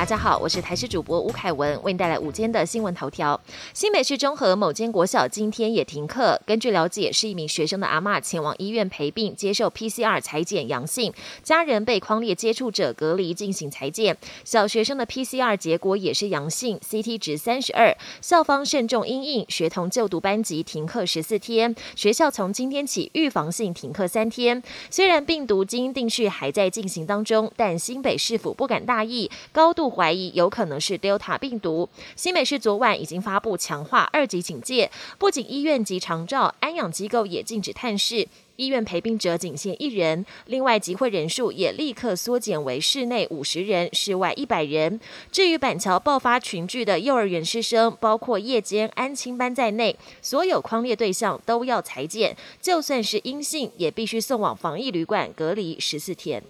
大家好，我是台视主播吴凯文，为您带来午间的新闻头条。新北市中和某间国小今天也停课。根据了解，是一名学生的阿妈前往医院陪病，接受 PCR 裁检阳性，家人被框列接触者隔离进行裁检。小学生的 PCR 结果也是阳性，CT 值三十二。校方慎重因应，学童就读班级停课十四天。学校从今天起预防性停课三天。虽然病毒基因定序还在进行当中，但新北市府不敢大意。高度怀疑有可能是 Delta 病毒。新美市昨晚已经发布强化二级警戒，不仅医院及长照安养机构也禁止探视，医院陪病者仅限一人。另外集会人数也立刻缩减为室内五十人，室外一百人。至于板桥爆发群聚的幼儿园师生，包括夜间安亲班在内，所有框列对象都要裁剪，就算是阴性，也必须送往防疫旅馆隔离十四天。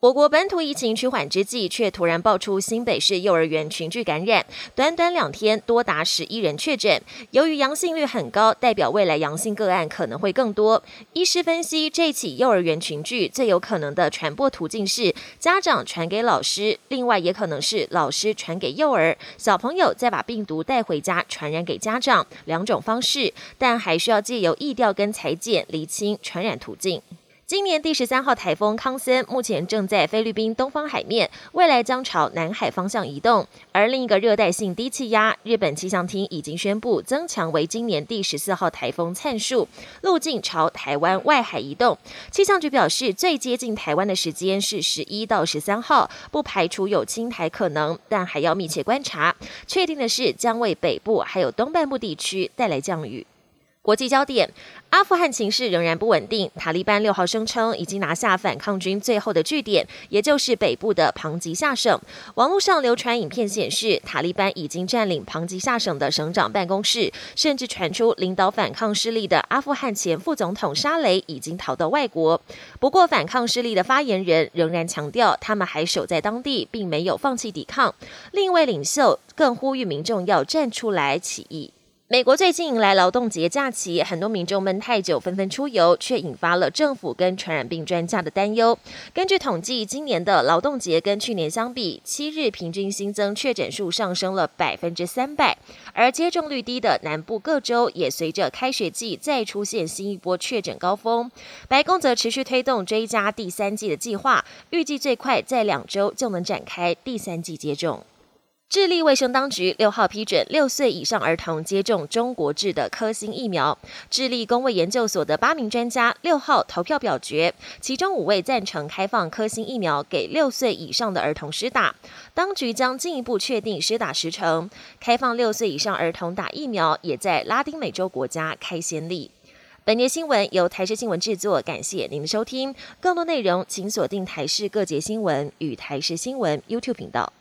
我国本土疫情趋缓之际，却突然爆出新北市幼儿园群聚感染，短短两天多达十一人确诊。由于阳性率很高，代表未来阳性个案可能会更多。医师分析，这起幼儿园群聚最有可能的传播途径是家长传给老师，另外也可能是老师传给幼儿，小朋友再把病毒带回家传染给家长，两种方式，但还需要借由疫调跟裁剪厘清传染途径。今年第十三号台风康森目前正在菲律宾东方海面，未来将朝南海方向移动。而另一个热带性低气压，日本气象厅已经宣布增强为今年第十四号台风灿树，路径朝台湾外海移动。气象局表示，最接近台湾的时间是十一到十三号，不排除有侵台可能，但还要密切观察。确定的是，将为北部还有东半部地区带来降雨。国际焦点：阿富汗情势仍然不稳定。塔利班六号声称已经拿下反抗军最后的据点，也就是北部的庞吉下省。网络上流传影片显示，塔利班已经占领庞吉下省的省长办公室，甚至传出领导反抗势力的阿富汗前副总统沙雷已经逃到外国。不过，反抗势力的发言人仍然强调，他们还守在当地，并没有放弃抵抗。另一位领袖更呼吁民众要站出来起义。美国最近迎来劳动节假期，很多民众闷太久，纷纷出游，却引发了政府跟传染病专家的担忧。根据统计，今年的劳动节跟去年相比，七日平均新增确诊数上升了百分之三百，而接种率低的南部各州也随着开学季再出现新一波确诊高峰。白宫则持续推动追加第三季的计划，预计最快在两周就能展开第三季接种。智利卫生当局六号批准六岁以上儿童接种中国制的科兴疫苗。智利公卫研究所的八名专家六号投票表决，其中五位赞成开放科兴疫苗给六岁以上的儿童施打。当局将进一步确定施打时程，开放六岁以上儿童打疫苗，也在拉丁美洲国家开先例。本节新闻由台视新闻制作，感谢您的收听。更多内容请锁定台视各节新闻与台视新闻 YouTube 频道。